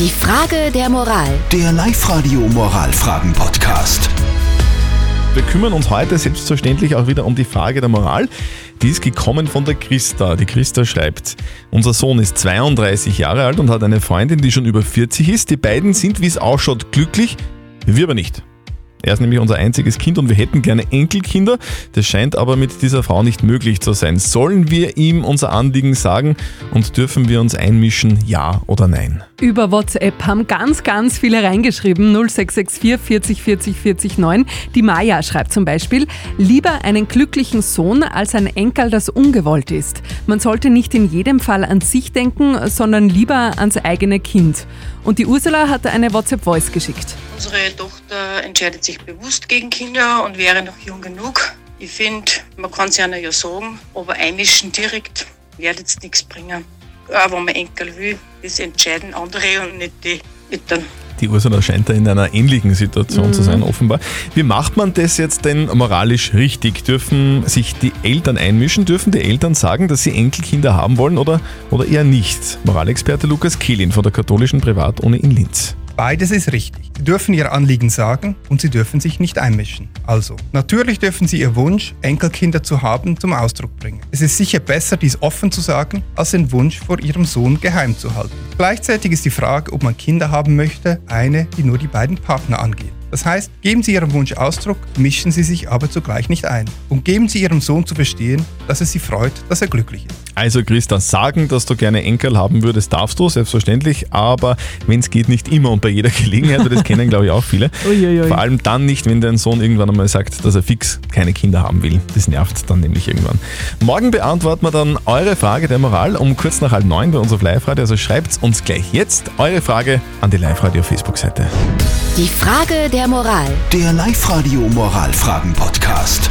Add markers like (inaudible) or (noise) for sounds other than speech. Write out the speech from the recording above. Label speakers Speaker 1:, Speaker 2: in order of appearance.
Speaker 1: Die Frage der Moral.
Speaker 2: Der Live-Radio Moralfragen-Podcast.
Speaker 3: Wir kümmern uns heute selbstverständlich auch wieder um die Frage der Moral. Die ist gekommen von der Christa. Die Christa schreibt, unser Sohn ist 32 Jahre alt und hat eine Freundin, die schon über 40 ist. Die beiden sind, wie es ausschaut, glücklich, wir aber nicht. Er ist nämlich unser einziges Kind und wir hätten gerne Enkelkinder. Das scheint aber mit dieser Frau nicht möglich zu sein. Sollen wir ihm unser Anliegen sagen und dürfen wir uns einmischen, ja oder nein?
Speaker 4: Über WhatsApp haben ganz, ganz viele reingeschrieben. 0664 40 40 40 9. Die Maja schreibt zum Beispiel, lieber einen glücklichen Sohn als ein Enkel, das ungewollt ist. Man sollte nicht in jedem Fall an sich denken, sondern lieber ans eigene Kind. Und die Ursula hat eine WhatsApp-Voice geschickt.
Speaker 5: Unsere Tochter entscheidet sich bewusst gegen Kinder und wäre noch jung genug. Ich finde, man kann sie einer ja sagen, aber einmischen direkt wird jetzt nichts bringen. Auch wenn man Enkel will, das entscheiden andere und nicht die Eltern.
Speaker 3: Die Ursula scheint da in einer ähnlichen Situation
Speaker 4: Mhm.
Speaker 3: zu sein, offenbar. Wie macht man das jetzt denn moralisch richtig? Dürfen sich die Eltern einmischen? Dürfen die Eltern sagen, dass sie Enkelkinder haben wollen oder, oder eher nicht? Moralexperte Lukas Kehlin von der katholischen Privatuni in Linz.
Speaker 6: Beides ist richtig. Sie dürfen ihr Anliegen sagen und sie dürfen sich nicht einmischen. Also, natürlich dürfen sie ihr Wunsch, Enkelkinder zu haben, zum Ausdruck bringen. Es ist sicher besser, dies offen zu sagen, als den Wunsch vor ihrem Sohn geheim zu halten. Gleichzeitig ist die Frage, ob man Kinder haben möchte, eine, die nur die beiden Partner angeht. Das heißt, geben Sie Ihrem Wunsch Ausdruck, mischen Sie sich aber zugleich nicht ein. Und geben Sie Ihrem Sohn zu verstehen, dass es Sie freut, dass er glücklich ist.
Speaker 3: Also Christa, sagen, dass du gerne Enkel haben würdest, darfst du, selbstverständlich, aber wenn es geht, nicht immer und bei jeder (laughs) Gelegenheit, das kennen glaube ich auch viele.
Speaker 4: Uiuiui.
Speaker 3: Vor allem dann nicht, wenn dein Sohn irgendwann einmal sagt, dass er fix keine Kinder haben will. Das nervt dann nämlich irgendwann. Morgen beantworten wir dann eure Frage der Moral um kurz nach halb neun bei uns auf Live-Radio, also schreibt uns gleich jetzt eure Frage an die Live-Radio Facebook-Seite.
Speaker 1: Die Frage der Moral.
Speaker 2: Der Live-Radio Moralfragen-Podcast.